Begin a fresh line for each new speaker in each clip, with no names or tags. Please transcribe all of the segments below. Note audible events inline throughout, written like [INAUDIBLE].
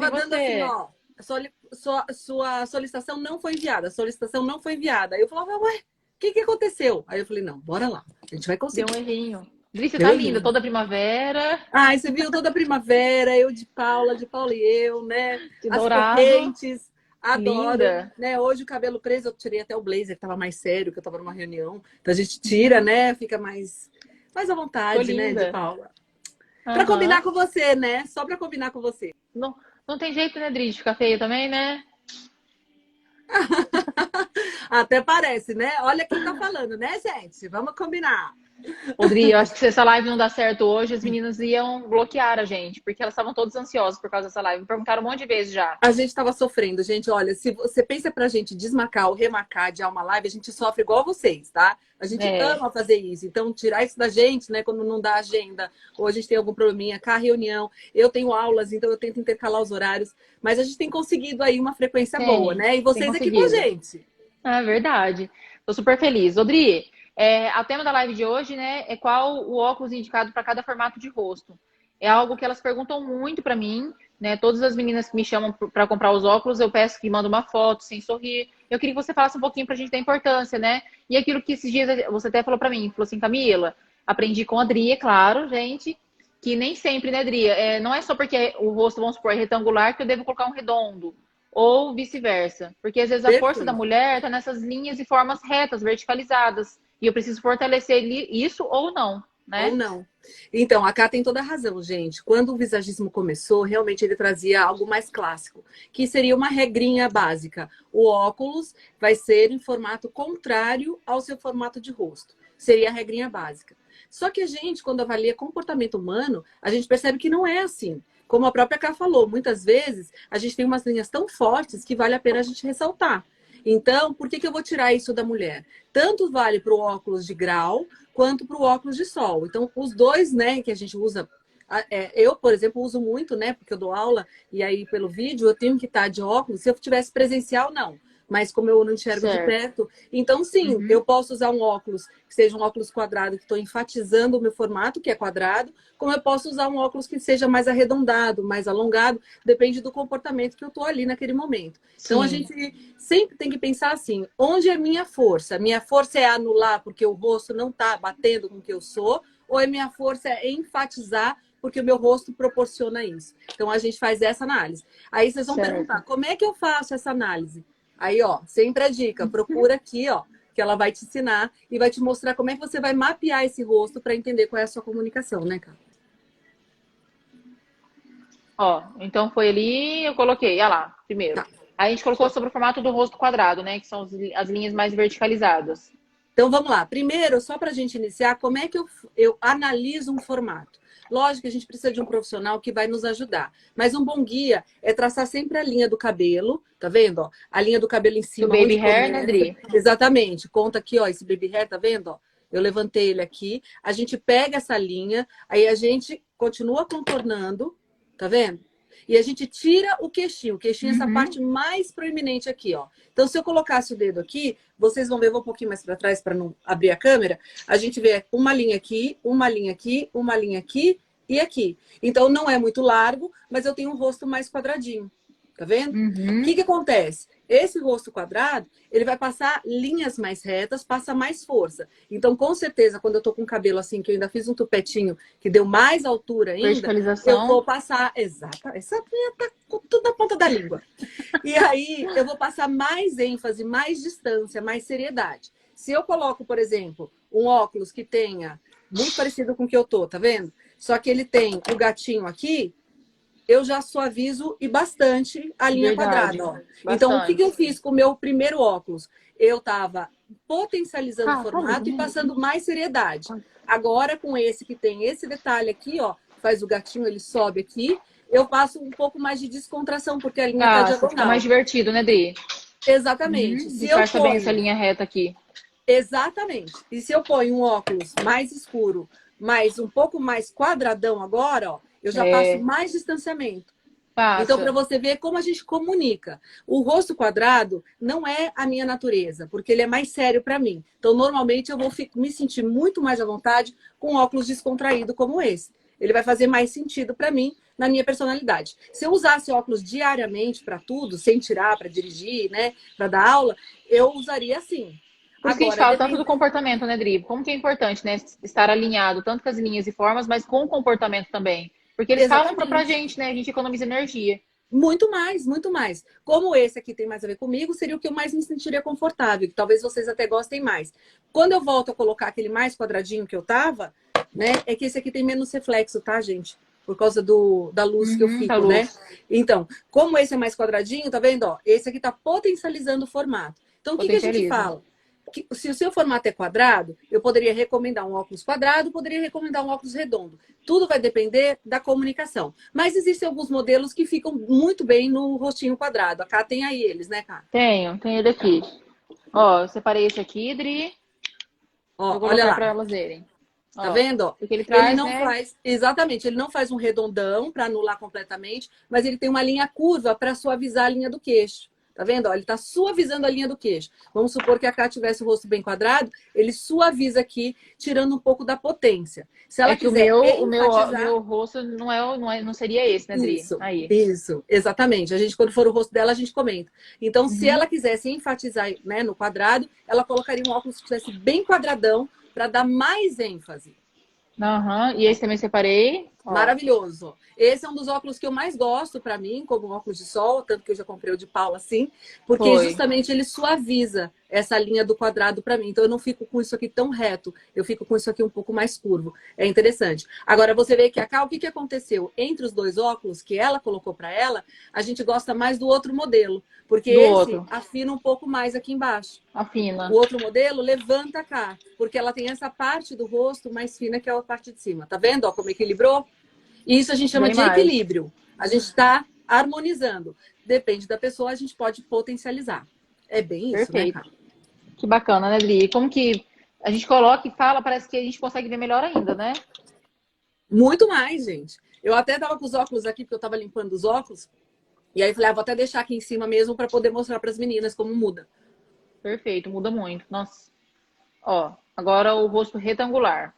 Tava dando assim, ó. Soli, sua, sua solicitação não foi enviada. A solicitação não foi enviada. Aí eu falava, ué, o que, que aconteceu? Aí eu falei, não, bora lá. A gente vai conseguir.
Deu um errinho. Dri, você tá linda, toda primavera.
Ai, você viu toda primavera, eu de Paula, de Paula e eu, né?
Que
As
dourado.
correntes. Adoro.
Linda.
Né? Hoje o cabelo preso, eu tirei até o blazer, que tava mais sério, que eu tava numa reunião. Então a gente tira, né? Fica mais, mais à vontade, né, de Paula. Pra
Aham.
combinar com você, né? Só pra combinar com você.
Não, não tem jeito, né, Dri, de ficar feia também, né? [LAUGHS]
Até parece, né? Olha quem tá falando, né, gente? Vamos combinar.
Eu acho que se essa live não dá certo hoje, as meninas iam bloquear a gente, porque elas estavam todas ansiosas por causa dessa live. Me perguntaram um monte de vezes já.
A gente tava sofrendo, gente. Olha, se você pensa pra gente desmarcar ou remarcar de uma live, a gente sofre igual vocês, tá? A gente
É.
ama fazer isso. Então, tirar isso da gente, né, quando não dá agenda, ou a gente tem algum probleminha, cá reunião. Eu tenho aulas, então eu tento intercalar os horários. Mas a gente tem conseguido aí uma frequência
Tem,
boa, né? E vocês aqui com a gente.
É verdade. Tô super feliz. Odri, é, o tema da live de hoje, né, é qual o óculos indicado para cada formato de rosto. É algo que elas perguntam muito para mim, né? Todas as meninas que me chamam para comprar os óculos, eu peço que mandem uma foto sem sorrir. Eu queria que você falasse um pouquinho pra gente da importância, né? E aquilo que esses dias você até falou para mim, falou assim, Camila, aprendi com a Adri, é claro, gente, que nem sempre, né, Adri? É, não é só porque o rosto, vamos supor, é retangular que eu devo colocar um redondo ou vice-versa. Porque às vezes a
Perfeito.
força da mulher está nessas linhas e formas retas, verticalizadas. E eu preciso fortalecer isso ou não, né?
Ou não. Então, a Cá tem toda a razão, gente. Quando o visagismo começou, realmente ele trazia algo mais clássico, que seria uma regrinha básica. O óculos vai ser em formato contrário ao seu formato de rosto. Seria a regrinha básica. Só que a gente, quando avalia comportamento humano, a gente percebe que não é assim. Como a própria Cá falou, muitas vezes a gente tem umas linhas tão fortes que vale a pena a gente ressaltar. Então, por que, que eu vou tirar isso da mulher? Tanto vale para o óculos de grau quanto para o óculos de sol. Então, os dois, né, que a gente usa. é, eu, por exemplo, uso muito, né, porque eu dou aula e aí pelo vídeo eu tenho que estar de óculos. Se eu tivesse presencial, não. Mas como eu não enxergo de
Certo.
perto, então sim,
Uhum.
eu posso usar um óculos que seja um óculos quadrado, que estou enfatizando o meu formato, que é quadrado, como eu posso usar um óculos que seja mais arredondado, mais alongado, depende do comportamento que eu estou ali naquele momento. Então a
Sim.
gente sempre tem que pensar assim: onde é minha força? Minha força é anular porque o rosto não está batendo com o que eu sou, ou é minha força é enfatizar porque o meu rosto proporciona isso? Então a gente faz essa análise. Aí vocês vão
Certo.
perguntar: como é que eu faço essa análise? Aí, ó, sempre a dica: [LAUGHS] procura aqui, ó, que ela vai te ensinar e vai te mostrar como é que você vai mapear esse rosto para entender qual é a sua comunicação, né, cara?
Ó, então foi ali, eu coloquei, olha lá, primeiro.
Tá.
Aí a gente colocou sobre o formato do rosto quadrado, né? Que são as linhas mais verticalizadas.
Então vamos lá. Primeiro, só para a gente iniciar, como é que eu, eu analiso um formato? Lógico que a gente precisa de um profissional que vai nos ajudar. Mas um bom guia é traçar sempre a linha do cabelo, tá vendo? Ó? A linha do cabelo em cima.
baby
onde
hair, né,
começa.
Dri?
Exatamente. Conta aqui, ó, esse baby hair, tá vendo? Ó? Eu levantei ele aqui. A gente pega essa linha, aí a gente continua contornando, tá vendo? E a gente tira o queixinho. O queixinho é essa
Uhum.
parte mais proeminente aqui, ó. Então, se eu colocasse o dedo aqui, vocês vão ver, vou um pouquinho mais para trás para não abrir a câmera. A gente vê uma linha aqui, uma linha aqui, uma linha aqui e aqui. Então, não é muito largo, mas eu tenho um rosto mais quadradinho. Tá vendo?
Uhum.
O que, que acontece? Esse rosto quadrado, ele vai passar linhas mais retas, passa mais força. Então, com certeza, quando eu tô com o cabelo assim, que eu ainda fiz um tupetinho que deu mais altura ainda, eu vou passar. Exata, essa minha tá com tudo na ponta da língua. E aí, eu vou passar mais ênfase, mais distância, mais seriedade. Se eu coloco, por exemplo, um óculos que tenha muito parecido com o que eu tô, tá vendo? Só que ele tem o gatinho aqui, eu já suavizo e bastante a linha
Verdade.
quadrada. Ó. Então, o que, que eu fiz com o meu primeiro óculos? Eu estava potencializando
Ah,
o formato
tá
e passando mais seriedade. Agora, com esse que tem esse detalhe aqui, ó, faz o gatinho, ele sobe aqui, eu passo um pouco mais de descontração, porque a linha
Ah,
tá
fica
diagonal.
mais divertido, né, Dri?
Exatamente.
Uhum.
Se eu
Disfarça bem
ponho...
essa linha reta aqui.
Exatamente. E se eu ponho um óculos mais escuro, mas um pouco mais quadradão agora, ó, eu já
É.
passo mais distanciamento.
Passa.
Então, para você ver como a gente comunica. O rosto quadrado não é a minha natureza, porque ele é mais sério para mim. Então, normalmente, eu vou me sentir muito mais à vontade com óculos descontraído como esse. Ele vai fazer mais sentido para mim, na minha personalidade. Se eu usasse óculos diariamente para tudo, sem tirar, para dirigir, né, para dar aula, eu usaria assim.
Por isso que a gente fala tanto do comportamento, né, Dri? Como que é importante, né, estar alinhado tanto com as linhas e formas, mas com o comportamento também. Porque eles Exatamente. falam pra gente, né, a gente economiza energia.
Muito mais, muito mais. Como esse aqui tem mais a ver comigo, seria o que eu mais me sentiria confortável, que talvez vocês até gostem mais. Quando eu volto a colocar aquele mais quadradinho que eu tava, né, é que esse aqui tem menos reflexo, tá, gente? Por causa do, da luz uhum, que eu uhum, fico, né? Então, como esse é mais quadradinho, tá vendo? Ó, esse aqui tá potencializando o formato. Então, o que, que a gente fala? Que, se o seu formato é quadrado, eu poderia recomendar um óculos quadrado, poderia recomendar um óculos redondo. Tudo vai depender da comunicação. Mas existem alguns modelos que ficam muito bem no rostinho quadrado. A Cá tem aí eles, né, Cá?
Tenho, tem ele aqui. Ó, eu separei esse aqui, Dri.
Ó, olha lá.
para elas verem.
Tá vendo?
Porque ele, traz,
ele não
né?
faz, exatamente, ele não faz um redondão para anular completamente, mas ele tem uma linha curva para suavizar a linha do queixo. Tá vendo? Ó, ele está suavizando a linha do queixo. Vamos supor que a Cá tivesse o rosto bem quadrado, ele suaviza aqui, tirando um pouco da potência.
Se ela é que quiser o meu, o meu, o meu rosto não, é, não, é, não seria esse, né, Dri?
Isso, Aí. isso, exatamente. A gente, quando for o rosto dela, a gente comenta. Então, uhum. se ela quisesse enfatizar né, no quadrado, ela colocaria um óculos que estivesse bem quadradão para dar mais ênfase.
Uhum. e esse também separei.
Ó. Maravilhoso. Esse é um dos óculos que eu mais gosto para mim, como óculos de sol, tanto que eu já comprei o de Paula assim, porque Foi. justamente ele suaviza essa linha do quadrado para mim. Então eu não fico com isso aqui tão reto, eu fico com isso aqui um pouco mais curvo. É interessante. Agora você vê que a Ká, o que, que aconteceu? Entre os dois óculos que ela colocou para ela, a gente gosta mais do outro modelo, porque do esse outro. afina um pouco mais aqui embaixo.
Afina.
O outro modelo levanta cá, porque ela tem essa parte do rosto mais fina que é a parte de cima. Tá vendo ó, como equilibrou? E isso a gente chama Bem de mais. equilíbrio. A gente está harmonizando. Depende da pessoa, a gente pode potencializar. É bem isso, né, Perfeito. né, cara?
Que bacana, né, Dri? Como que a gente coloca e fala, parece que a gente consegue ver melhor ainda, né?
Muito mais, gente. Eu até tava com os óculos aqui, porque eu tava limpando os óculos. E aí falei, ah, vou até deixar aqui em cima mesmo para poder mostrar para as meninas como muda.
Perfeito, muda muito. Nossa. Ó, agora o rosto retangular.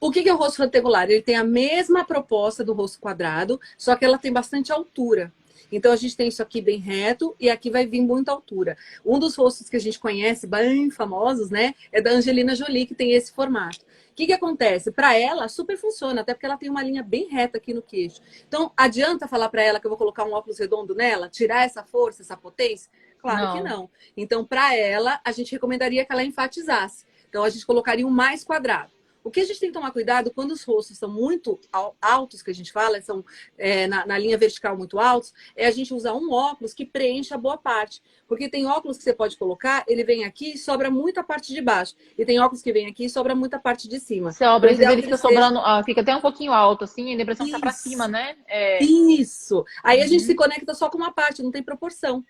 O que é o rosto retangular? Ele tem a mesma proposta do rosto quadrado, só que ela tem bastante altura. Então a gente tem isso aqui bem reto e aqui vai vir muita altura. Um dos rostos que a gente conhece, bem famosos, né, é da Angelina Jolie, que tem esse formato. O que, que acontece? Para ela, super funciona, até porque ela tem uma linha bem reta aqui no queixo. Então, adianta falar para ela que eu vou colocar um óculos redondo nela, tirar essa força, essa potência? Claro não. que não. Então, para ela, a gente recomendaria que ela enfatizasse. Então, a gente colocaria um mais quadrado. O que a gente tem que tomar cuidado quando os rostos são muito altos, que a gente fala, são é, na, na, linha vertical muito altos, é a gente usar um óculos que preencha boa parte. Porque tem óculos que você pode colocar, ele vem aqui e sobra muita parte de baixo. E tem óculos que vem aqui e sobra muita parte de cima.
Sobra, às vezes ele fica sobrando, ah, fica até um pouquinho alto, assim, a impressão que tá pra cima, né?
É... Isso. Aí uhum. a gente uhum. se conecta só com uma parte, não tem proporção.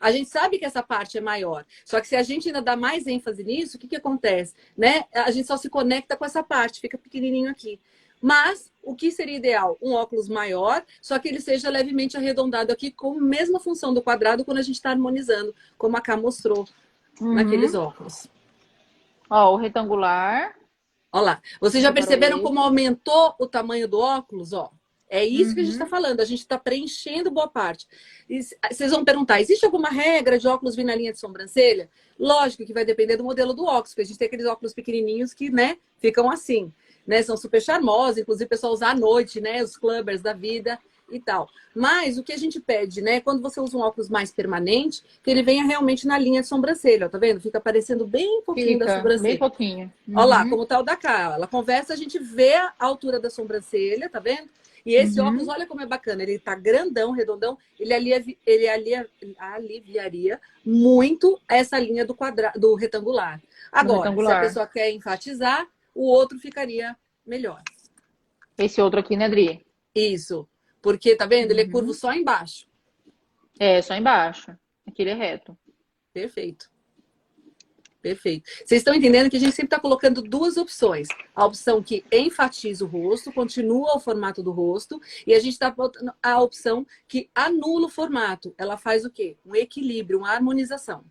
A gente sabe que essa parte é maior. Só que se a gente ainda dá mais ênfase nisso, o que, que acontece? Né? A gente só se conecta com essa parte, fica pequenininho aqui. Mas o que seria ideal? Um óculos maior, só que ele seja levemente arredondado aqui, com a mesma função do quadrado quando a gente está harmonizando, como a Cá mostrou uhum. naqueles óculos.
Ó, o retangular.
Olha lá. Vocês já perceberam como aumentou o tamanho do óculos? Ó, é isso uhum. que a gente está uhum. falando, a gente está preenchendo boa parte. E vocês vão perguntar: existe alguma regra de óculos vir na linha de sobrancelha? Lógico que vai depender do modelo do óculos, porque a gente tem aqueles óculos pequenininhos que, né, ficam assim, né? São super charmosos, inclusive o pessoal usa à noite, né? Os clubbers da vida e tal. Mas o que a gente pede, né? Quando você usa um óculos mais permanente, que ele venha realmente na linha de sobrancelha, tá vendo? Fica aparecendo bem pouquinho Fica, da sobrancelha.
Bem pouquinho.
Uhum. Olha lá, como tá o da cá. Ela conversa, a gente vê a altura da sobrancelha, tá vendo? E esse uhum. óculos, olha como é bacana, ele tá grandão, redondão, ele, alivia, ele alivia, aliviaria muito essa linha do, quadra, do retangular. Agora, retangular. se a pessoa quer enfatizar, o outro ficaria melhor.
Esse outro aqui, né, Adri?
Isso. Porque, tá vendo? Ele é curvo uhum. só embaixo.
É, só embaixo. Aqui ele é reto.
Perfeito. Perfeito. Vocês estão entendendo que a gente sempre está colocando duas opções. A opção que enfatiza o rosto, continua o formato do rosto, e a gente está botando a opção que anula o formato. Ela faz o quê? Um equilíbrio, uma harmonização.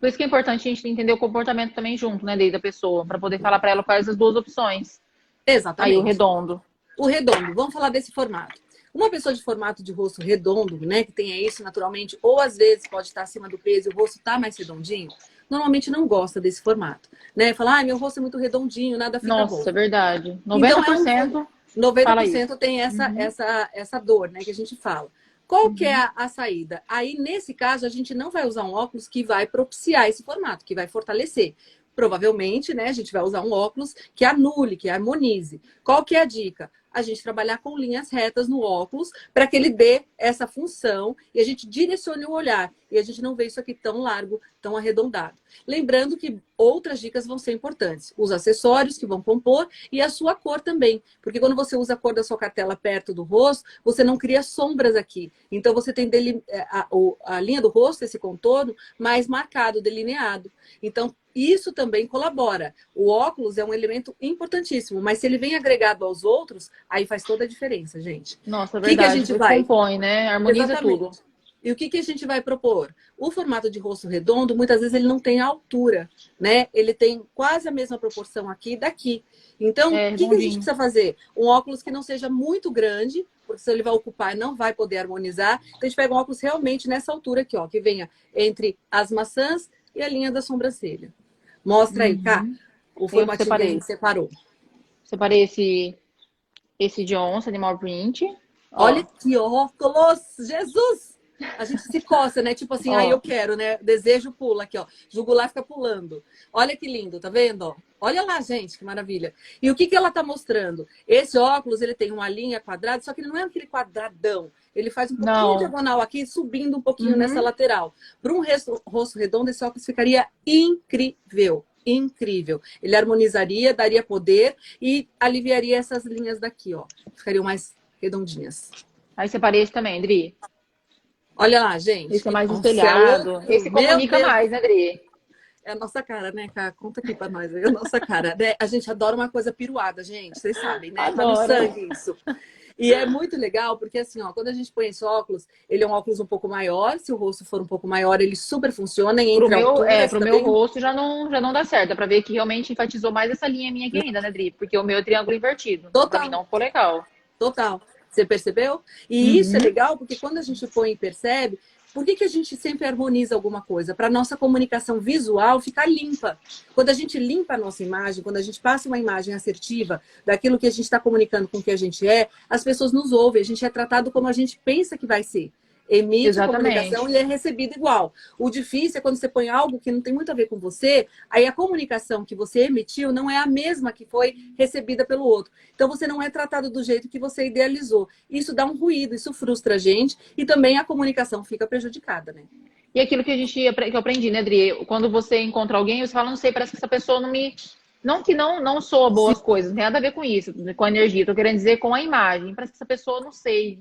Por isso que é importante a gente entender o comportamento também junto, né, da pessoa, para poder falar para ela quais as duas opções.
Exatamente.
Aí o redondo.
O redondo, vamos falar desse formato. Uma pessoa de formato de rosto redondo, né, que tenha isso naturalmente, ou às vezes pode estar acima do peso e o rosto está mais redondinho, normalmente não gosta desse formato, né? Fala, ah, meu rosto é muito redondinho, nada fica
Nossa,
bom.
Nossa, é verdade. 90% então, é um,
90% tem essa, uhum. essa, essa dor, né, que a gente fala. Qual uhum. que é a, a, saída? Aí, nesse caso, a gente não vai usar um óculos que vai propiciar esse formato, que vai fortalecer. Provavelmente, né, a gente vai usar um óculos que anule, que harmonize. Qual que é a dica? a gente trabalhar com linhas retas no óculos para que ele dê essa função e a gente direcione o olhar e a gente não vê isso aqui tão largo, tão arredondado. Lembrando que outras dicas vão ser importantes. Os acessórios que vão compor e a sua cor também. Porque quando você usa a cor da sua cartela perto do rosto, você não cria sombras aqui. Então você tem é, a, a, linha do rosto, esse contorno, mais marcado, delineado. Então isso também colabora. O óculos é um elemento importantíssimo, mas se ele vem agregado aos outros, aí faz toda a diferença, gente.
Nossa, verdade. O que, que a gente vai compõe, né? Harmoniza
Exatamente.
tudo.
E o que, que a gente vai propor? O formato de rosto redondo, muitas vezes ele não tem altura, né? Ele tem quase a mesma proporção aqui e daqui. Então, é, o que, que, a gente precisa fazer? Um óculos que não seja muito grande, porque se ele vai ocupar, não vai poder harmonizar. Então, a gente pega um óculos realmente nessa altura aqui, ó, que venha entre as maçãs e a linha da sobrancelha. Mostra aí, cá. Uhum. O formato que ele separou.
Separei esse, esse de onça, animal print.
Olha que óculos! Jesus! A gente se coça, né? Tipo assim, aí ah, eu quero, né? Desejo pula aqui, ó. Jugular fica pulando. Olha que lindo, tá vendo? Ó? Olha lá, gente, que maravilha. E o que, que ela tá mostrando? Esse óculos, ele tem uma linha quadrada, só que ele não é aquele quadradão. Ele faz um pouquinho não. diagonal aqui, subindo um pouquinho uhum. nessa lateral. Para um rosto redondo, esse óculos ficaria incrível incrível. Ele harmonizaria, daria poder e aliviaria essas linhas daqui, ó. Ficariam mais redondinhas.
Aí separei esse também, Dri.
Olha lá, gente.
Esse é mais espelhado. Esse comunica mais, né, Dri?
É a nossa cara, né, cara? Conta aqui pra nós aí, a nossa cara. Né? A gente adora uma coisa piruada, gente. Vocês sabem, né? Adoro. Tá no sangue isso. E é muito legal, porque assim, ó, quando a gente põe esse óculos, ele é um óculos um pouco maior. Se o rosto for um pouco maior, ele super funciona. E
pro meu, alturas, é, pro meu rosto já não, já não dá certo. Dá pra ver que realmente enfatizou mais essa linha minha aqui ainda, né, Dri? Porque o meu é triângulo invertido. Total. Pra mim não ficou legal.
Total. Você percebeu? E uhum. isso é legal porque quando a gente põe e percebe, por que, que a gente sempre harmoniza alguma coisa? Para a nossa comunicação visual ficar limpa. Quando a gente limpa a nossa imagem, quando a gente passa uma imagem assertiva daquilo que a gente está comunicando com o que a gente é, as pessoas nos ouvem, a gente é tratado como a gente pensa que vai ser emite Exatamente. comunicação e é recebido igual. O difícil é quando você põe algo que não tem muito a ver com você, aí a comunicação que você emitiu não é a mesma que foi recebida pelo outro. Então você não é tratado do jeito que você idealizou. Isso dá um ruído, isso frustra a gente e também a comunicação fica prejudicada, né?
E aquilo que a gente que eu aprendi, né, Adri? Quando você encontra alguém, você fala, não sei, parece que essa pessoa não me não que não, não soa boas Sim. coisas, não tem nada a ver com isso, com a energia. Estou querendo dizer com a imagem. Parece que essa pessoa, não sei,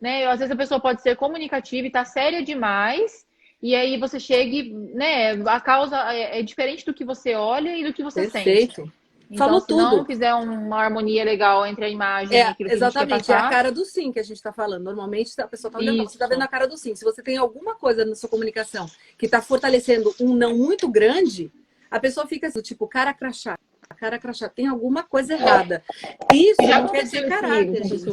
né? Às vezes a pessoa pode ser comunicativa e tá séria demais, e aí você chega e, né, a causa é, é diferente do que você olha e do que você Perfeito. sente. Então, Falou se tudo. não fizer uma harmonia legal entre a imagem
é,
e aquilo
que exatamente, a é a cara do sim que a gente está falando. Normalmente a pessoa está olhando, você está vendo a cara do sim. Se você tem alguma coisa na sua comunicação que está fortalecendo um não muito grande, a pessoa fica assim, tipo, cara crachá. Cara crachá, tem alguma coisa errada. Isso Já não quer dizer caráter, gente.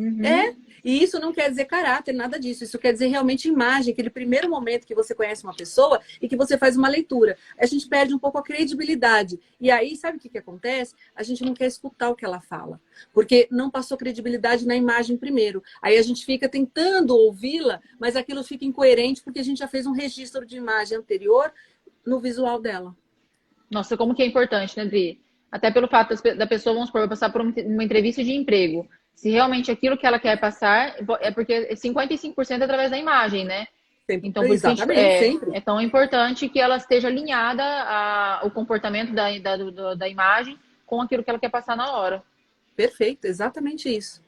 Uhum. É, e isso não quer dizer caráter, nada disso. Isso quer dizer realmente imagem, aquele primeiro momento que você conhece uma pessoa e que você faz uma leitura. A gente perde um pouco a credibilidade. E aí, sabe o que, que acontece? A gente não quer escutar o que ela fala, porque não passou credibilidade na imagem primeiro. Aí a gente fica tentando ouvi-la, mas aquilo fica incoerente porque a gente já fez um registro de imagem anterior no visual dela.
Nossa, como que é importante, né, Dri? Até pelo fato da pessoa, vamos supor, passar por uma entrevista de emprego se realmente aquilo que ela quer passar, é porque 55% é através da imagem, né? Sempre, então, por isso é, é, tão importante que ela esteja alinhada a, o comportamento da, da, da imagem com aquilo que ela quer passar na hora.
Perfeito, exatamente isso.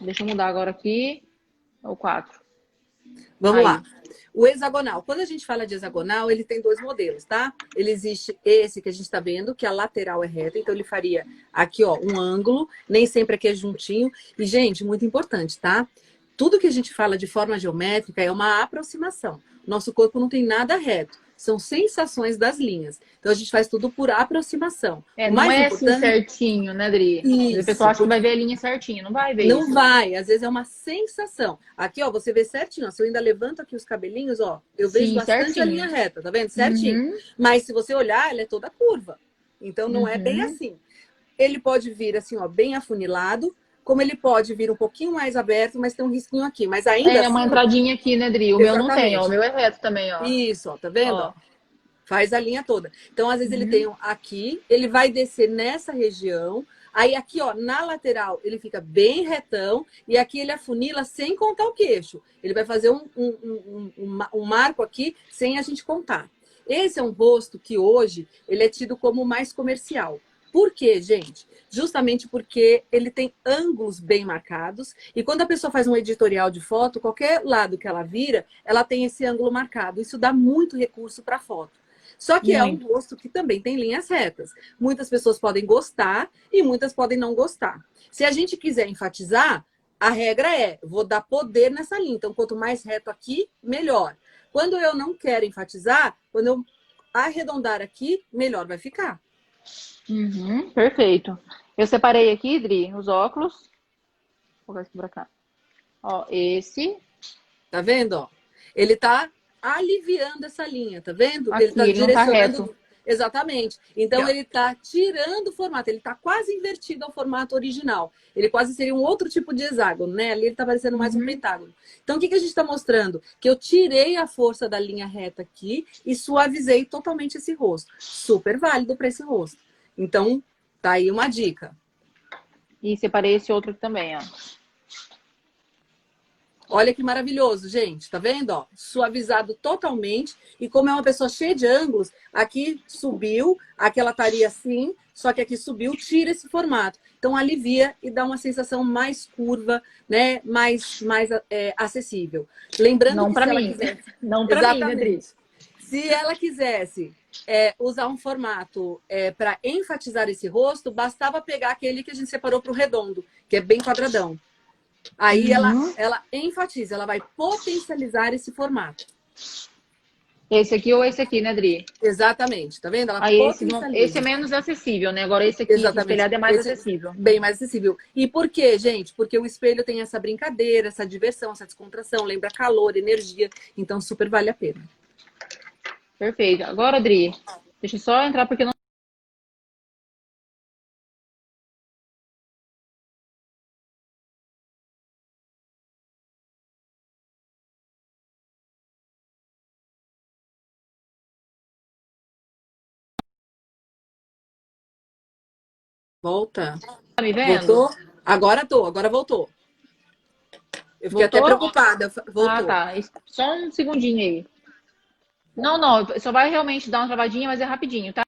Deixa eu mudar agora aqui. É o 4.
Vamos Aí. lá. O hexagonal. Quando a gente fala de hexagonal, ele tem dois modelos, tá? Ele existe esse que a gente está vendo, que a lateral é reta, então ele faria aqui, ó, um ângulo, nem sempre aqui é juntinho. E, gente, muito importante, tá? Tudo que a gente fala de forma geométrica é uma aproximação. Nosso corpo não tem nada reto. São sensações das linhas. Então a gente faz tudo por aproximação.
É, não é assim importante... assim certinho, né, Adri? Isso, o pessoal acha que vai ver a linha certinho, não vai ver
Não
isso.
vai, às vezes é uma sensação. Aqui, ó, você vê certinho, ó, se eu ainda levanto aqui os cabelinhos, ó, eu vejo Sim, bastante certinho. a linha reta, tá vendo? Certinho. Uhum. Mas se você olhar, ela é toda curva. Então não uhum. é bem uhum. assim. Ele pode vir assim, ó, bem afunilado, como ele pode vir um pouquinho mais aberto, mas tem um risquinho aqui. Mas ainda.
É, assim, uma entradinha aqui, né, Dri? O Exatamente. meu não tem, ó. O meu é reto também, ó.
Isso, ó, tá vendo? Ó. Faz a linha toda. Então, às vezes, uhum. ele tem um aqui, ele vai descer nessa região. Aí, aqui, ó, na lateral, ele fica bem retão. E aqui ele afunila sem contar o queixo. Ele vai fazer um, um, um, um, um marco aqui sem a gente contar. Esse é um rosto que hoje ele é tido como mais comercial. Por quê, gente? Justamente porque ele tem ângulos bem marcados e quando a pessoa faz um editorial de foto, qualquer lado que ela vira, ela tem esse ângulo marcado. Isso dá muito recurso para a foto. Só que é um rosto que também tem linhas retas. Muitas pessoas podem gostar e muitas podem não gostar. Se a gente quiser enfatizar, a regra é, vou dar poder nessa linha. Então, quanto mais reto aqui, melhor. Quando eu não quero enfatizar, quando eu arredondar aqui, melhor vai ficar.
Uhum, perfeito. Eu separei aqui, Dri, os óculos. Vou colocar aqui pra cá. Ó, esse.
Tá vendo, ó? Ele tá aliviando essa linha, tá vendo?
Aqui,
ele tá
ele direcionando. Tá
Exatamente. Então ele está tirando o formato, ele está quase invertido ao formato original. Ele quase seria um outro tipo de hexágono, né? Ali ele está parecendo mais uhum. um pentágono. Então o que, que a gente está mostrando? Que eu tirei a força da linha reta aqui e suavizei totalmente esse rosto. Super válido para esse rosto. Então, tá aí uma dica.
E separei esse outro também, ó.
Olha que maravilhoso, gente. Tá vendo? Ó, suavizado totalmente. E como é uma pessoa cheia de ângulos, aqui subiu, aqui ela estaria assim, só que aqui subiu, tira esse formato. Então alivia e dá uma sensação mais curva, né? Mais, mais é, acessível. Lembrando
Não
para
mim. Quisesse... Não para mim, né,
Se ela quisesse é, usar um formato é, para enfatizar esse rosto, bastava pegar aquele que a gente separou para o redondo, que é bem quadradão. Aí uhum. ela, ela enfatiza, ela vai potencializar esse formato.
Esse aqui ou esse aqui, né, Dri?
Exatamente, tá vendo? Ela
Aí esse, esse é menos acessível, né? Agora esse aqui, espelhado, é mais esse acessível.
Bem mais acessível. E por quê, gente? Porque o espelho tem essa brincadeira, essa diversão, essa descontração, lembra calor, energia. Então, super vale a pena.
Perfeito. Agora, Adri, deixa eu só entrar porque não.
Volta.
Tá me vendo?
Voltou? Agora tô, agora voltou. Eu fiquei voltou? até preocupada. Voltou.
Ah, tá. Só um segundinho aí. Não, não, só vai realmente dar uma travadinha, mas é rapidinho, tá?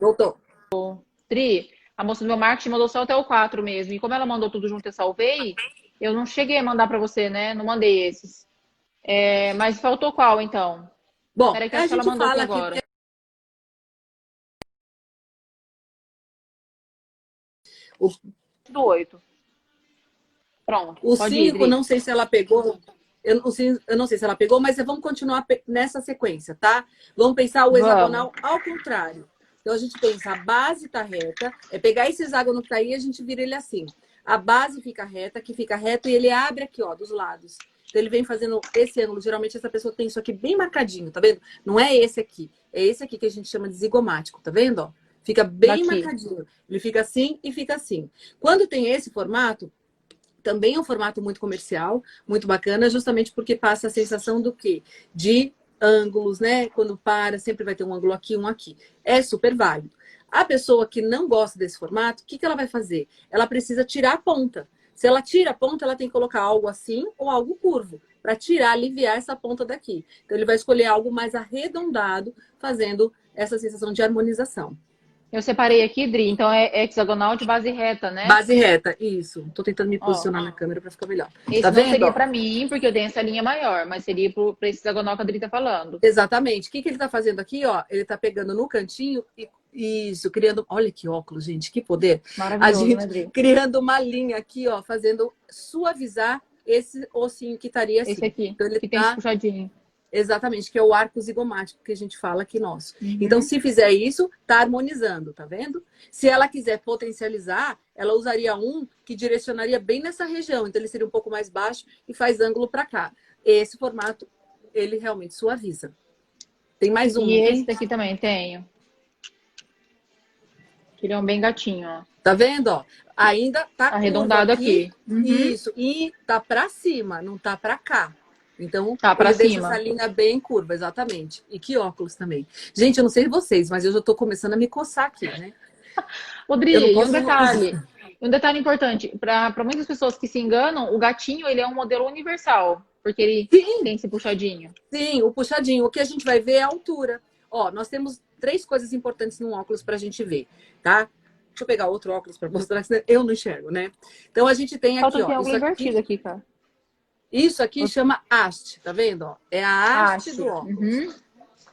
Voltou.
Tri, a moça do meu marketing mandou só até o 4 mesmo. E como ela mandou tudo junto, eu salvei. Eu não cheguei a mandar para você, né? Não mandei esses. É, mas faltou qual, então?
Bom, Peraí que a, ela mandou aqui agora. Que...
O... Do 8. Pronto.
O 5, não sei se ela pegou. Eu não, sei, eu não sei se ela pegou, mas vamos continuar nessa sequência, tá? Vamos pensar o hexagonal vamos. ao contrário. Então, a gente pensa, a base está reta, é pegar esse hexágono que tá aí e a gente vira ele assim. A base fica reta, que fica reto, e ele abre aqui, ó, dos lados. Então, ele vem fazendo esse ângulo. Geralmente, essa pessoa tem isso aqui bem marcadinho, tá vendo? Não é esse aqui. É esse aqui que a gente chama de zigomático, tá vendo? Ó? Fica bem Daqui. marcadinho. Ele fica assim e fica assim. Quando tem esse formato, também é um formato muito comercial, muito bacana, justamente porque passa a sensação do quê? De ângulos, né? Quando para, sempre vai ter um ângulo aqui, um aqui. É super válido. A pessoa que não gosta desse formato, o que, que ela vai fazer? Ela precisa tirar a ponta. Se ela tira a ponta, ela tem que colocar algo assim ou algo curvo, para tirar, aliviar essa ponta daqui. Então, ele vai escolher algo mais arredondado, fazendo essa sensação de harmonização.
Eu separei aqui, Dri, então é hexagonal de base reta, né?
Base reta, isso. Tô tentando me posicionar Ó, na câmera para ficar melhor.
Esse tá não seria para mim, porque eu tenho essa linha maior, mas seria para esse hexagonal que a Dri tá falando.
Exatamente. O que, que ele tá fazendo aqui, ó? Ele tá pegando no cantinho e isso, criando. Olha que óculos, gente, que poder.
Maravilhoso,
a gente
né,
criando uma linha aqui, ó, fazendo suavizar esse ossinho que estaria assim.
Esse aqui, então, ele que tá... tem puxadinho.
Exatamente, que é o arco zigomático que a gente fala aqui nosso. Uhum. Então, se fizer isso, tá harmonizando, tá vendo? Se ela quiser potencializar, ela usaria um que direcionaria bem nessa região. Então, ele seria um pouco mais baixo e faz ângulo para cá. Esse formato, ele realmente suaviza. Tem mais um.
E esse daqui também tenho. Ele é um bem gatinho, ó.
Tá vendo, ó? Ainda tá
arredondado aqui.
aqui. Uhum. Isso. E tá para cima, não tá para cá. Então,
tá para cima.
essa linha bem curva, exatamente. E que óculos também. Gente, eu não sei vocês, mas eu já tô começando a me coçar aqui, né? [LAUGHS]
Rodrigo, um detalhe. Um detalhe importante, para muitas pessoas que se enganam, o gatinho ele é um modelo universal, porque ele Sim. tem esse puxadinho.
Sim, o puxadinho. O que a gente vai ver é a altura. Ó, nós temos três coisas importantes num óculos para a gente ver, tá? Deixa eu pegar outro óculos para mostrar, que eu não enxergo, né? Então a gente tem aqui,
Falta
ó. Tem
isso invertido aqui, cara.
Isso aqui chama haste, tá vendo? Ó? É a haste, haste. do óculos. Uhum.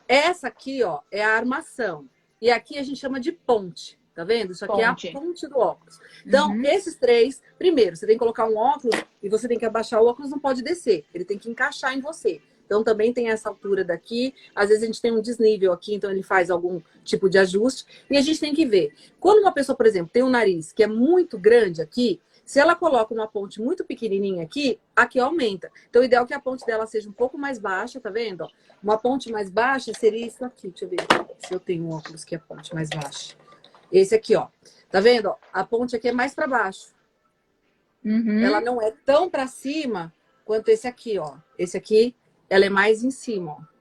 Essa aqui, ó, é a armação. E aqui a gente chama de ponte. Tá vendo? Isso aqui ponte. é a ponte do óculos. Então, uhum. esses três, primeiro, você tem que colocar um óculos e você tem que abaixar o óculos, não pode descer. Ele tem que encaixar em você. Então, também tem essa altura daqui. Às vezes a gente tem um desnível aqui, então ele faz algum tipo de ajuste. E a gente tem que ver. Quando uma pessoa, por exemplo, tem um nariz que é muito grande aqui, se ela coloca uma ponte muito pequenininha aqui, aqui aumenta. Então, o ideal é que a ponte dela seja um pouco mais baixa, tá vendo? Uma ponte mais baixa seria isso aqui. Deixa eu ver se eu tenho um óculos que é a ponte mais baixa. Esse aqui, ó. Tá vendo? A ponte aqui é mais para baixo. Uhum. Ela não é tão para cima quanto esse aqui, ó. Esse aqui, ela é mais em cima, ó.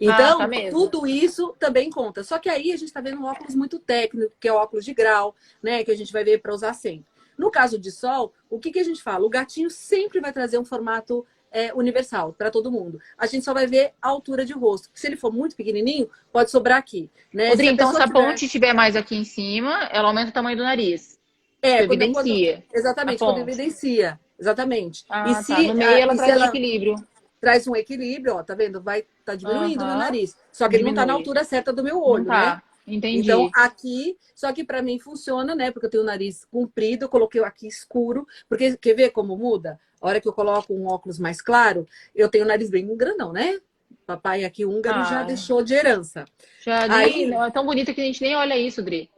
Então, ah, tá tudo isso também conta. Só que aí a gente está vendo um óculos muito técnico, que é o óculos de grau, né? Que a gente vai ver para usar sempre. No caso de sol, o que, que a gente fala? O gatinho sempre vai trazer um formato é, universal para todo mundo. A gente só vai ver a altura de rosto. Se ele for muito pequenininho, pode sobrar aqui. Né?
Rodrigo, se então se a ponte tiver... estiver mais aqui em cima, ela aumenta o tamanho do nariz.
É, quando, evidencia. Quando, exatamente, quando evidencia. Exatamente.
Ah, e tá. se, no meio ela traz ela... equilíbrio.
Traz um equilíbrio, ó, tá vendo? Vai tá diminuindo o meu nariz. Só que Diminui. ele não tá na altura certa do meu olho, tá. né?
Entendi.
Então, aqui, só que para mim funciona, né? Porque eu tenho o nariz comprido, eu coloquei aqui escuro. Porque, quer ver como muda? A hora que eu coloco um óculos mais claro, eu tenho o nariz bem grandão, né? Papai aqui húngaro ah. já deixou de herança.
Já aí, nem, é tão bonito que a gente nem olha isso, Dri.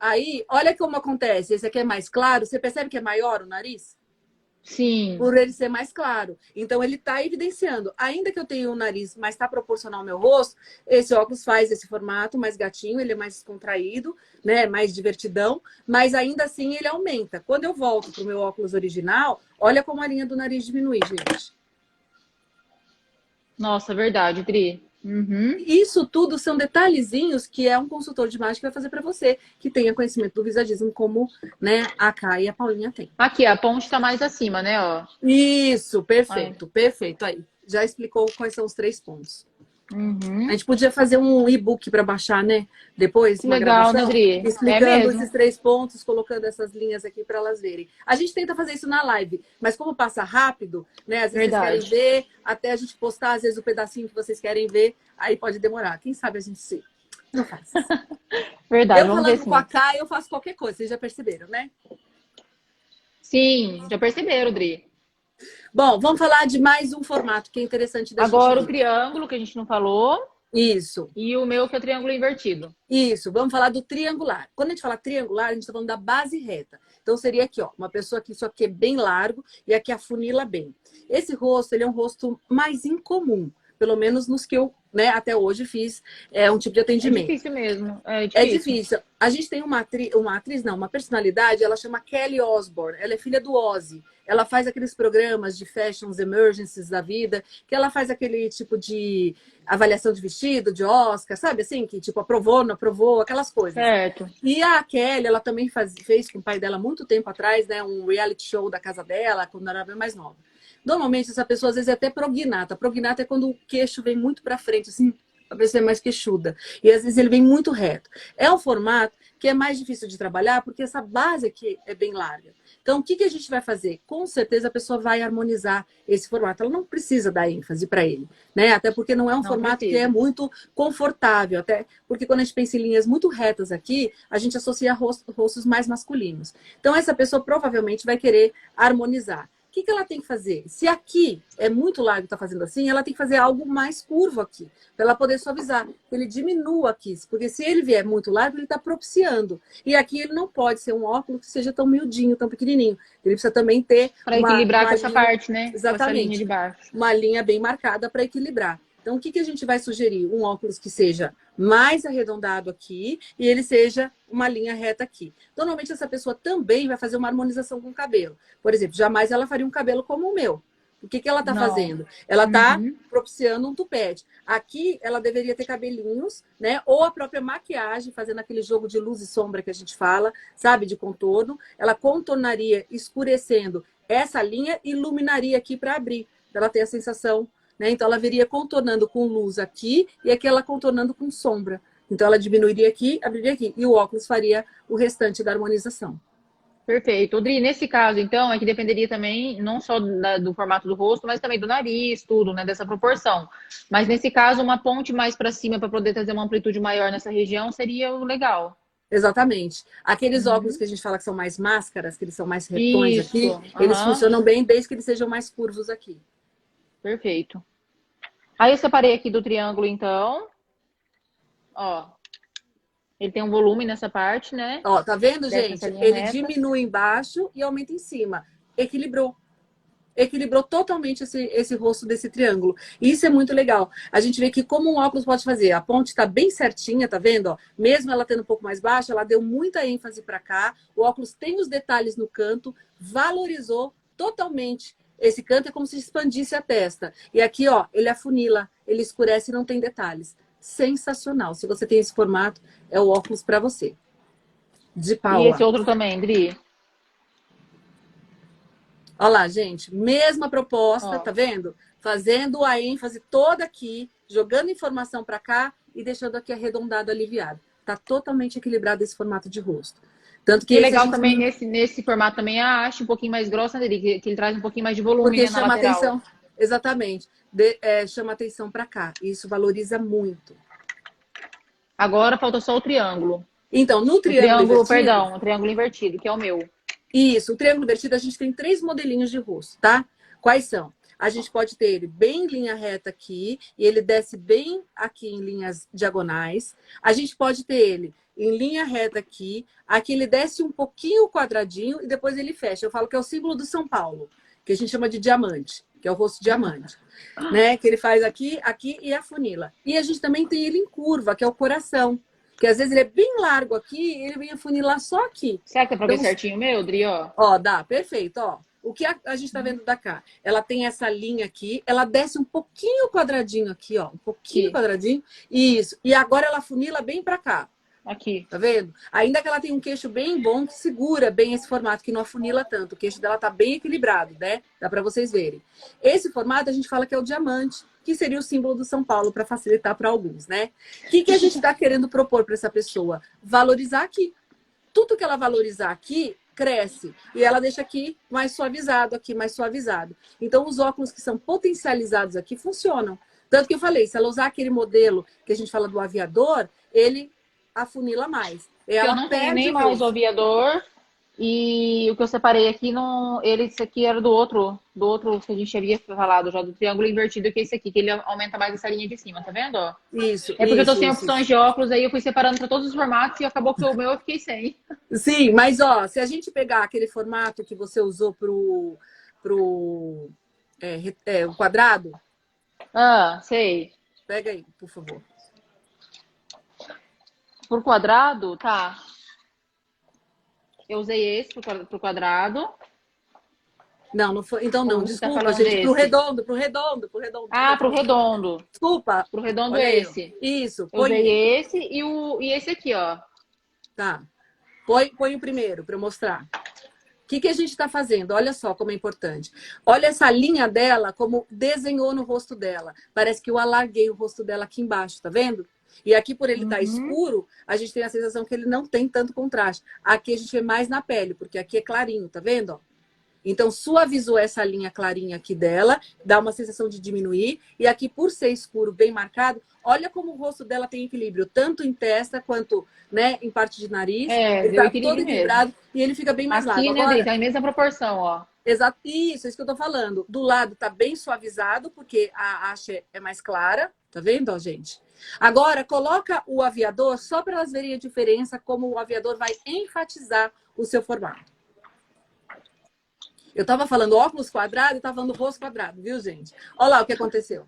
Aí, olha como acontece. Esse aqui é mais claro. Você percebe que é maior o nariz?
Sim.
Por ele ser mais claro. Então, ele está evidenciando. Ainda que eu tenha um nariz, mas está proporcional ao meu rosto, esse óculos faz esse formato mais gatinho, ele é mais contraído, né? Mais divertidão, mas ainda assim ele aumenta. Quando eu volto para o meu óculos original, olha como a linha do nariz diminui, gente.
Nossa, verdade, Dri.
Uhum. Isso tudo são detalhezinhos que é um consultor de imagem que vai fazer para você, que tenha conhecimento do visagismo, como né, a Kai e a Paulinha têm.
Aqui, a ponte está mais acima, né? Ó.
Isso, perfeito, perfeito. Aí, já explicou quais são os três pontos. Uhum. A gente podia fazer um e-book para baixar, né? Depois, uma
Legal,
gravação,
né,
explicando é esses três pontos, colocando essas linhas aqui para elas verem. A gente tenta fazer isso na live, mas como passa rápido, né? Às vezes Verdade. vocês querem ver, até a gente postar, às vezes, o pedacinho que vocês querem ver, aí pode demorar. Quem sabe a gente se... não faz. [LAUGHS]
Verdade,
eu
vamos
falando
ver
com a K, eu faço qualquer coisa, vocês já perceberam, né?
Sim, já perceberam, Dri.
Bom, vamos falar de mais um formato que é interessante
da Agora o triângulo, que a gente não falou.
Isso.
E o meu, que é o triângulo invertido.
Isso. Vamos falar do triangular. Quando a gente fala triangular, a gente está falando da base reta. Então, seria aqui, ó, uma pessoa que isso aqui é bem largo e aqui afunila bem. Esse rosto, ele é um rosto mais incomum pelo menos nos que eu né, até hoje fiz é, um tipo de atendimento.
É difícil mesmo. É
difícil. É difícil. A gente tem uma atriz, uma atriz, não, uma personalidade, ela chama Kelly Osbourne. Ela é filha do Ozzy. Ela faz aqueles programas de fashions emergencies da vida, que ela faz aquele tipo de avaliação de vestido, de Oscar, sabe assim? Que tipo, aprovou, não aprovou, aquelas coisas.
Certo.
E a Kelly, ela também faz, fez com o pai dela muito tempo atrás, né? Um reality show da casa dela, quando ela era bem mais nova. Normalmente, essa pessoa às vezes é até prognata. Prognata é quando o queixo vem muito para frente, assim, a pessoa é mais queixuda. E às vezes ele vem muito reto. É um formato que é mais difícil de trabalhar porque essa base aqui é bem larga. Então, o que, que a gente vai fazer? Com certeza a pessoa vai harmonizar esse formato. Ela não precisa dar ênfase para ele, né? Até porque não é um não formato precisa. que é muito confortável, até porque quando a gente pensa em linhas muito retas aqui, a gente associa rostos mais masculinos. Então, essa pessoa provavelmente vai querer harmonizar que, que ela tem que fazer? Se aqui é muito largo está fazendo assim, ela tem que fazer algo mais curvo aqui, para ela poder suavizar. Ele diminua aqui, porque se ele vier muito largo, ele está propiciando. E aqui ele não pode ser um óculos que seja tão miudinho, tão pequenininho. Ele precisa também ter.
Para equilibrar uma com essa parte, né?
Exatamente. linha. Uma linha bem marcada para equilibrar. Então, o que, que a gente vai sugerir? Um óculos que seja mais arredondado aqui e ele seja uma linha reta aqui. Normalmente, essa pessoa também vai fazer uma harmonização com o cabelo. Por exemplo, jamais ela faria um cabelo como o meu. O que, que ela está fazendo? Ela está uhum. propiciando um tupete. Aqui, ela deveria ter cabelinhos, né? Ou a própria maquiagem, fazendo aquele jogo de luz e sombra que a gente fala, sabe? De contorno. Ela contornaria, escurecendo essa linha e iluminaria aqui para abrir. Ela ter a sensação né? Então, ela viria contornando com luz aqui e aqui ela contornando com sombra. Então, ela diminuiria aqui, abriria aqui. E o óculos faria o restante da harmonização.
Perfeito. Odri, nesse caso, então, é que dependeria também não só da, do formato do rosto, mas também do nariz, tudo, né? Dessa proporção. Mas nesse caso, uma ponte mais para cima para poder trazer uma amplitude maior nessa região seria o legal.
Exatamente. Aqueles uhum. óculos que a gente fala que são mais máscaras, que eles são mais retões Isso. aqui, uhum. eles funcionam bem desde que eles sejam mais curvos aqui.
Perfeito. Aí eu separei aqui do triângulo, então. Ó. Ele tem um volume nessa parte, né?
Ó, tá vendo, gente? Ele reta. diminui embaixo e aumenta em cima. Equilibrou. Equilibrou totalmente esse, esse rosto desse triângulo. E isso é muito legal. A gente vê que como um óculos pode fazer. A ponte tá bem certinha, tá vendo? Ó, mesmo ela tendo um pouco mais baixa, ela deu muita ênfase para cá. O óculos tem os detalhes no canto, valorizou totalmente esse canto é como se expandisse a testa. E aqui, ó, ele afunila, ele escurece e não tem detalhes. Sensacional. Se você tem esse formato, é o óculos para você.
De pau. E esse outro também, Dri?
Olha lá, gente. Mesma proposta, ó. tá vendo? Fazendo a ênfase toda aqui, jogando informação para cá e deixando aqui arredondado, aliviado. Tá totalmente equilibrado esse formato de rosto.
Tanto que e legal também nesse, nesse formato também a haste um pouquinho mais grossa dele, que, que ele traz um pouquinho mais de volume
Porque né, chama atenção, exatamente, de, é, chama atenção para cá. Isso valoriza muito.
Agora falta só o triângulo.
Então, no triângulo, o triângulo
perdão, o triângulo invertido, que é o meu.
Isso, o triângulo invertido a gente tem três modelinhos de rosto, tá? Quais são? A gente pode ter ele bem em linha reta aqui, e ele desce bem aqui em linhas diagonais. A gente pode ter ele em linha reta aqui. Aqui ele desce um pouquinho quadradinho e depois ele fecha. Eu falo que é o símbolo do São Paulo, que a gente chama de diamante, que é o rosto diamante, né? Que ele faz aqui, aqui e afunila. E a gente também tem ele em curva, que é o coração. Que às vezes ele é bem largo aqui e ele vem afunilar só aqui.
Será que é pra então, ver certinho meu, Dri? Ó,
ó dá, perfeito, ó. O que a, a gente está vendo da cá? Ela tem essa linha aqui, ela desce um pouquinho quadradinho aqui, ó, um pouquinho aqui. quadradinho. Isso. E agora ela funila bem para cá.
Aqui.
Tá vendo? Ainda que ela tenha um queixo bem bom, que segura bem esse formato, que não afunila tanto. O queixo dela tá bem equilibrado, né? Dá para vocês verem. Esse formato a gente fala que é o diamante, que seria o símbolo do São Paulo para facilitar para alguns, né? O que, que a gente está querendo propor para essa pessoa? Valorizar aqui. Tudo que ela valorizar aqui, cresce. E ela deixa aqui mais suavizado, aqui mais suavizado. Então, os óculos que são potencializados aqui funcionam. Tanto que eu falei, se ela usar aquele modelo que a gente fala do aviador, ele afunila mais.
Ela eu não tenho nem mais o aviador. E o que eu separei aqui, não, ele, esse aqui era do outro, do outro que a gente havia falado já, do triângulo invertido, que é esse aqui, que ele aumenta mais essa linha de cima, tá vendo?
Isso.
É porque
isso,
eu tô sem isso. opções de óculos, aí eu fui separando para todos os formatos e acabou que o meu eu fiquei sem.
Sim, mas ó, se a gente pegar aquele formato que você usou pro, pro é, é, o quadrado.
Ah, sei.
Pega aí, por favor.
Por quadrado, tá. Eu usei esse pro, quadrado.
Não, não foi. Então não, Como tá desculpa, tá gente. Desse? Pro redondo, pro redondo, pro redondo.
Ah, pro redondo.
Desculpa.
Pro redondo Olha esse.
Aí. Isso.
Eu usei esse e, o, e esse aqui, ó.
Tá. Põe, põe o primeiro para eu mostrar. que, que a gente está fazendo? Olha só como é importante. Olha essa linha dela, como desenhou no rosto dela. Parece que eu alarguei o rosto dela aqui embaixo, tá vendo? E aqui, por ele estar tá uhum. escuro, a gente tem a sensação que ele não tem tanto contraste. Aqui a gente vê mais na pele, porque aqui é clarinho, tá vendo? Então, suavizou essa linha clarinha aqui dela, dá uma sensação de diminuir. E aqui, por ser escuro, bem marcado, olha como o rosto dela tem equilíbrio, tanto em testa quanto né, em parte de nariz.
É, ele tá todo equilibrado mesmo.
e ele fica bem mais
aqui,
largo.
Né, tá em mesma proporção, ó.
Exato, isso, é isso que eu tô falando. Do lado tá bem suavizado, porque a haste é mais clara. Tá vendo, ó, gente? Agora, coloca o aviador só para elas verem a diferença, como o aviador vai enfatizar o seu formato. Eu estava falando óculos quadrado e estava falando rosto quadrado, viu, gente? Olha lá o que aconteceu.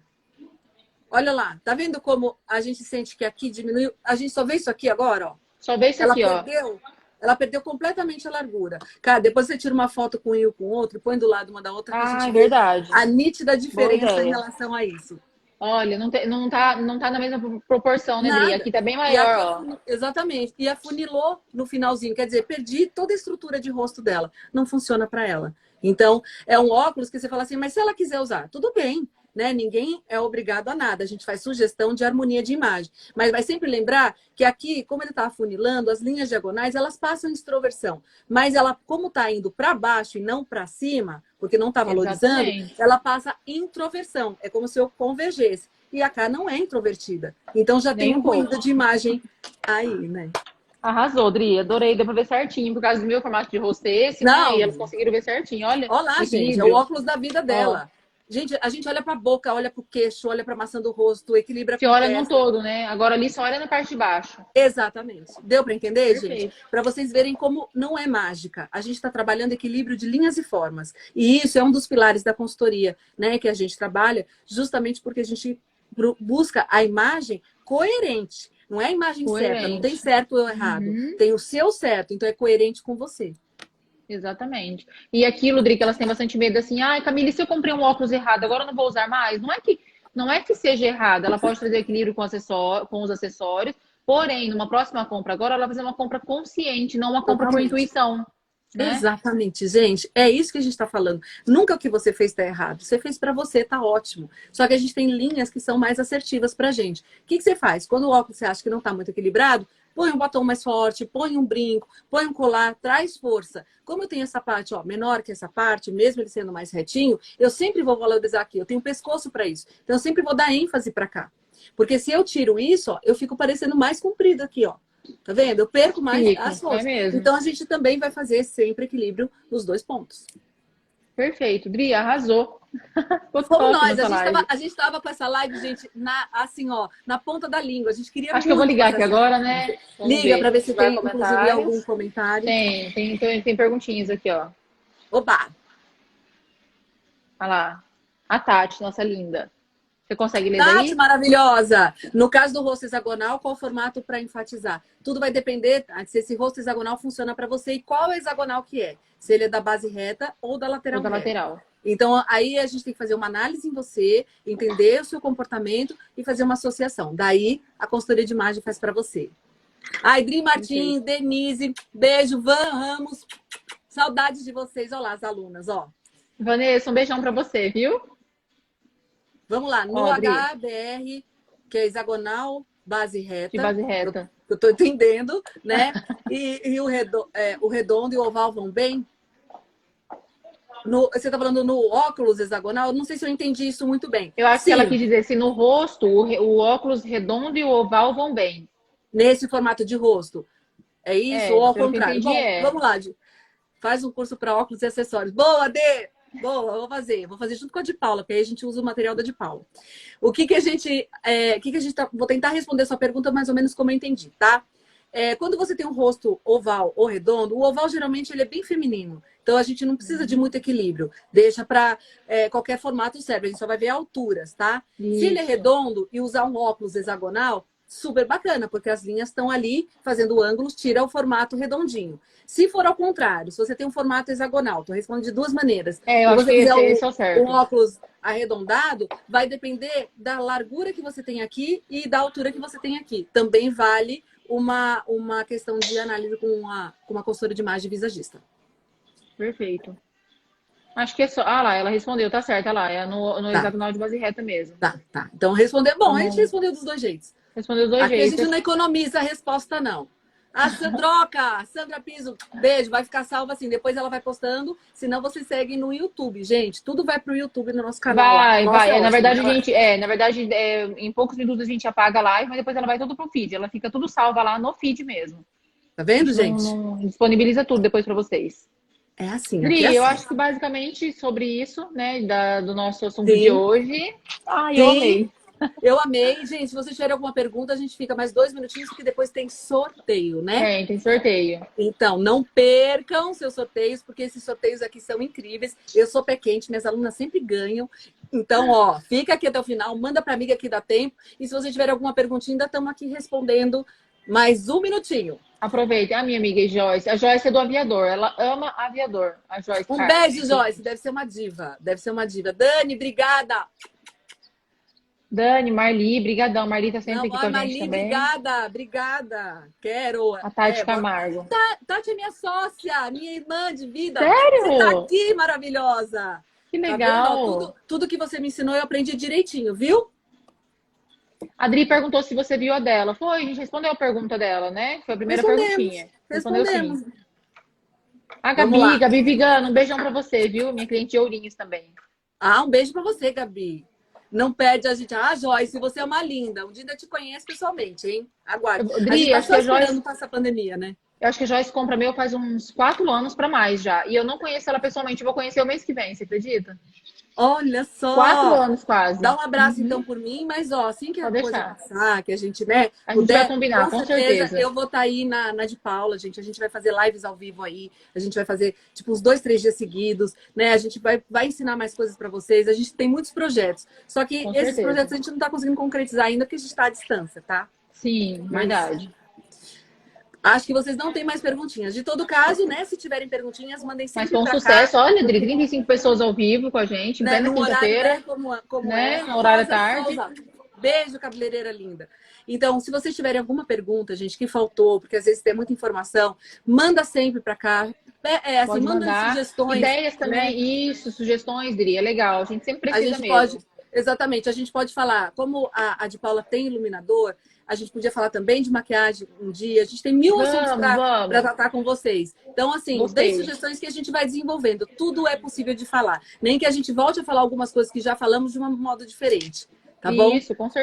Olha lá, tá vendo como a gente sente que aqui diminuiu? A gente só vê isso aqui agora, ó.
Só vê isso
ela
aqui,
perdeu, ó. Ela perdeu completamente a largura. Cara, depois você tira uma foto com um e com o outro, põe do lado uma da outra.
Ah, é verdade.
A nítida diferença em relação a isso.
Olha, não, te, não, tá, não tá na mesma proporção, né, Dri? Aqui tá bem maior,
ó. Exatamente. E afunilou no finalzinho. Quer dizer, perdi toda a estrutura de rosto dela. Não funciona para ela. Então, é um óculos que você fala assim, mas se ela quiser usar, tudo bem. Né? Ninguém é obrigado a nada. A gente faz sugestão de harmonia de imagem. Mas vai sempre lembrar que aqui, como ele está afunilando, as linhas diagonais, elas passam extroversão. Mas ela, como está indo para baixo e não para cima, porque não está valorizando, Exatamente. ela passa introversão. É como se eu convergesse. E a cá não é introvertida. Então já Nem tem um ruído de imagem aí, né?
Arrasou, Dri. Adorei. Deu pra ver certinho. Por causa do meu formato de rosto esse, né? não. Né? Elas conseguiram ver certinho. Olha.
Olha lá, gente. É o óculos da vida dela. Ó. Gente, a gente olha pra boca, olha pro queixo, olha pra maçã do rosto, equilibra
Você olha no todo, né? Agora ali só olha na parte de baixo.
Exatamente. Deu para entender, Perfeito. gente? Para vocês verem como não é mágica. A gente está trabalhando equilíbrio de linhas e formas. E isso é um dos pilares da consultoria, né? Que a gente trabalha justamente porque a gente busca a imagem coerente. Não é a imagem coerente. certa, não tem certo ou errado. Uhum. Tem o seu certo, então é coerente com você.
Exatamente. E aquilo, Dri, que elas têm bastante medo assim, ai, Camille, se eu comprei um óculos errado, agora eu não vou usar mais. Não é que, não é que seja errado, ela pode trazer equilíbrio com, acessório, com os acessórios, porém, numa próxima compra agora, ela vai fazer uma compra consciente, não uma compra Totalmente. por intuição.
Né? Exatamente, gente. É isso que a gente está falando. Nunca o que você fez está errado. Você fez para você, tá ótimo. Só que a gente tem linhas que são mais assertivas para gente. O que, que você faz? Quando o óculos você acha que não está muito equilibrado, põe um batom mais forte, põe um brinco, põe um colar, traz força. Como eu tenho essa parte ó, menor que essa parte, mesmo ele sendo mais retinho, eu sempre vou valorizar aqui. Eu tenho pescoço para isso. Então eu sempre vou dar ênfase para cá. Porque se eu tiro isso, ó, eu fico parecendo mais comprido aqui, ó. Tá vendo? Eu perco mais Fica, as forças. É então a gente também vai fazer sempre equilíbrio nos dois pontos.
Perfeito. Dri, arrasou. [LAUGHS]
Como nós, a gente, estava com essa live, gente, na, assim, ó, na ponta da língua. A gente queria.
Acho que eu vou ligar aqui agora, né?
Vamos Liga para ver se tem, inclusive, algum comentário.
Tem, tem, tem, tem perguntinhas aqui, ó.
Oba!
Olha lá. A Tati, nossa linda. Você consegue ler
Tati,
daí?
maravilhosa! No caso do rosto hexagonal, qual o formato para enfatizar? Tudo vai depender se esse rosto hexagonal funciona para você e qual hexagonal que é. Se ele é da base reta ou da lateral
ou da reta. lateral.
Então, aí a gente tem que fazer uma análise em você, entender o seu comportamento e fazer uma associação. Daí, a consultoria de imagem faz para você. Ai, Dri Martins, Denise, beijo, Van Ramos. Saudades de vocês. Olá, as alunas, ó.
Vanessa, um beijão para você, viu?
Vamos lá, no Ó, HBR, que é hexagonal, base reta.
De base reta.
Eu estou entendendo, né? e, e o, redondo, é, o redondo e o oval vão bem? No, você está falando no óculos hexagonal? Não sei se eu entendi isso muito bem.
Eu acho Sim. que ela quis dizer se no rosto o, o, óculos redondo e o oval vão bem.
Nesse formato de rosto. É isso é, ou ao contrário? Bom, é. Vamos lá, faz um curso para óculos e acessórios. Boa, Dê! Boa, vou fazer. Vou fazer junto com a de Paula, porque aí a gente usa o material da de Paula. O que que a gente... É, que que a gente tá... Vou tentar responder sua pergunta mais ou menos como eu entendi, tá? É, quando você tem um rosto oval ou redondo, o oval geralmente ele é bem feminino. Então a gente não precisa de muito equilíbrio. Deixa para é, qualquer formato serve. A gente só vai ver alturas, tá? Isso. Se ele é redondo e usar um óculos hexagonal, super bacana, porque as linhas estão ali fazendo ângulos, tira o formato redondinho. Se for ao contrário, se você tem um formato hexagonal, estou respondendo de duas maneiras.
É, eu
se
você fizer esse, um,
esse um óculos arredondado, vai depender da largura que você tem aqui e da altura que você tem aqui. Também vale uma, uma questão de análise com uma, com uma consultora de imagem visagista.
Perfeito. Acho que é só. Ah lá, ela respondeu, tá certo, ah lá, é no, no
Tá.
exato nó de base reta mesmo.
Tá, tá. Então responder. Bom, a gente
Bom.
respondeu dos dois jeitos.
Respondeu dois
Aqui a
jeitos.
gente não economiza a resposta, não. A Sandroca, Sandra Piso, beijo, vai ficar salva assim. Depois ela vai postando, senão você segue no YouTube, gente. Tudo vai pro YouTube no nosso canal.
Vai,
Nossa,
vai.
é
É, na verdade, a gente, é, na verdade, é, em poucos minutos a gente apaga a live, mas depois ela vai tudo pro feed. Ela fica tudo salva lá no feed mesmo.
Tá vendo, gente?
Não- não- disponibiliza tudo depois para vocês.
É assim.
Dri,
é
eu
assim.
acho que basicamente sobre isso, né, da- do nosso assunto
Sim.
de hoje. Ai, eu
Sim.
amei.
Eu amei. Gente, se vocês tiverem alguma pergunta, a gente fica mais dois minutinhos, porque depois tem sorteio, né?
É, tem sorteio.
Então, não percam seus sorteios, porque esses sorteios aqui são incríveis. Eu sou pé quente, minhas alunas sempre ganham. Então, ó, fica aqui até o final, manda para amiga que dá tempo. E se você tiver alguma perguntinha, ainda estamos aqui respondendo mais um minutinho.
Aproveitem. A minha amiga Joyce. A Joyce é do aviador. Ela ama aviador. A Joyce.
Um beijo, Joyce. Deve ser uma diva. Deve ser uma diva. Dani, obrigada.
Dani, Marli, brigadão. Marli tá sempre
Não,
aqui com a gente
Marli,
também.
obrigada, obrigada. Quero.
A Tati
É,
Camargo.
Tati é minha sócia, minha irmã de vida.
Sério?
Você tá aqui, maravilhosa.
Que
Tá
legal.
Ó, Tudo, tudo que você me ensinou eu aprendi direitinho, viu?
A Dri perguntou se você viu a dela. Foi, a gente respondeu a pergunta dela, né? Foi a primeira perguntinha. Respondeu
Respondemos.
sim. A. Gabi, Gabi Vigano, um beijão pra você, viu? Minha cliente de Ourinhos também.
Ah, um beijo pra você, Gabi. Não perde a gente. Ah, Joyce, você é uma linda. Um dia eu te conheço pessoalmente, hein? Aguarde.
Dri,
a gente tá
acho que a Joyce-
esperando passar a pandemia, né?
Eu acho que a Joyce compra meu faz uns quatro anos pra mais já. E eu não conheço ela pessoalmente. Eu vou conhecer o mês que vem, você acredita?
Olha só.
Quatro anos quase.
Dá um abraço, então, por mim, mas, ó, assim que a
Pode
coisa
deixar.
passar, que a gente, né,
A gente vai combinar, com certeza.
Eu vou estar aí na, na de Paula, gente. A gente vai fazer lives ao vivo aí. A gente vai fazer, tipo, uns dois, três dias seguidos, né? A gente vai, vai ensinar mais coisas para vocês. A gente tem muitos projetos. Só que
Com
esses
certeza.
projetos a gente não está conseguindo concretizar ainda, porque a gente está à distância, tá?
Sim, verdade.
Acho que vocês não têm mais perguntinhas. De todo caso, né? Se tiverem perguntinhas, mandem sempre
Mas com sucesso.
cá.
Olha, Dri, 35 pessoas ao vivo com a gente,
né, horário,
quinta-feira.
né, como, como
né,
é.
no horário
Rosa
tarde.
Beijo, cabeleireira linda. Então, se vocês tiverem alguma pergunta, gente, que faltou, porque às vezes tem muita informação, manda sempre para cá. É, é, assim,
Pode
manda
mandar.
sugestões.
Ideias também, isso, sugestões, Dri, é legal. A gente sempre
A
precisa
gente
mesmo.
pode, exatamente, a gente pode falar, como a, a de Paula tem iluminador, a gente podia falar também de maquiagem um dia. A gente tem mil assuntos
Vamos,
para
vamos.
tratar com vocês. Então, assim,
Gostei.
deem sugestões que a gente vai desenvolvendo. Tudo é possível de falar. Nem que a gente volte a falar algumas coisas que já falamos de um modo diferente. Tá bom?
Isso, com certeza.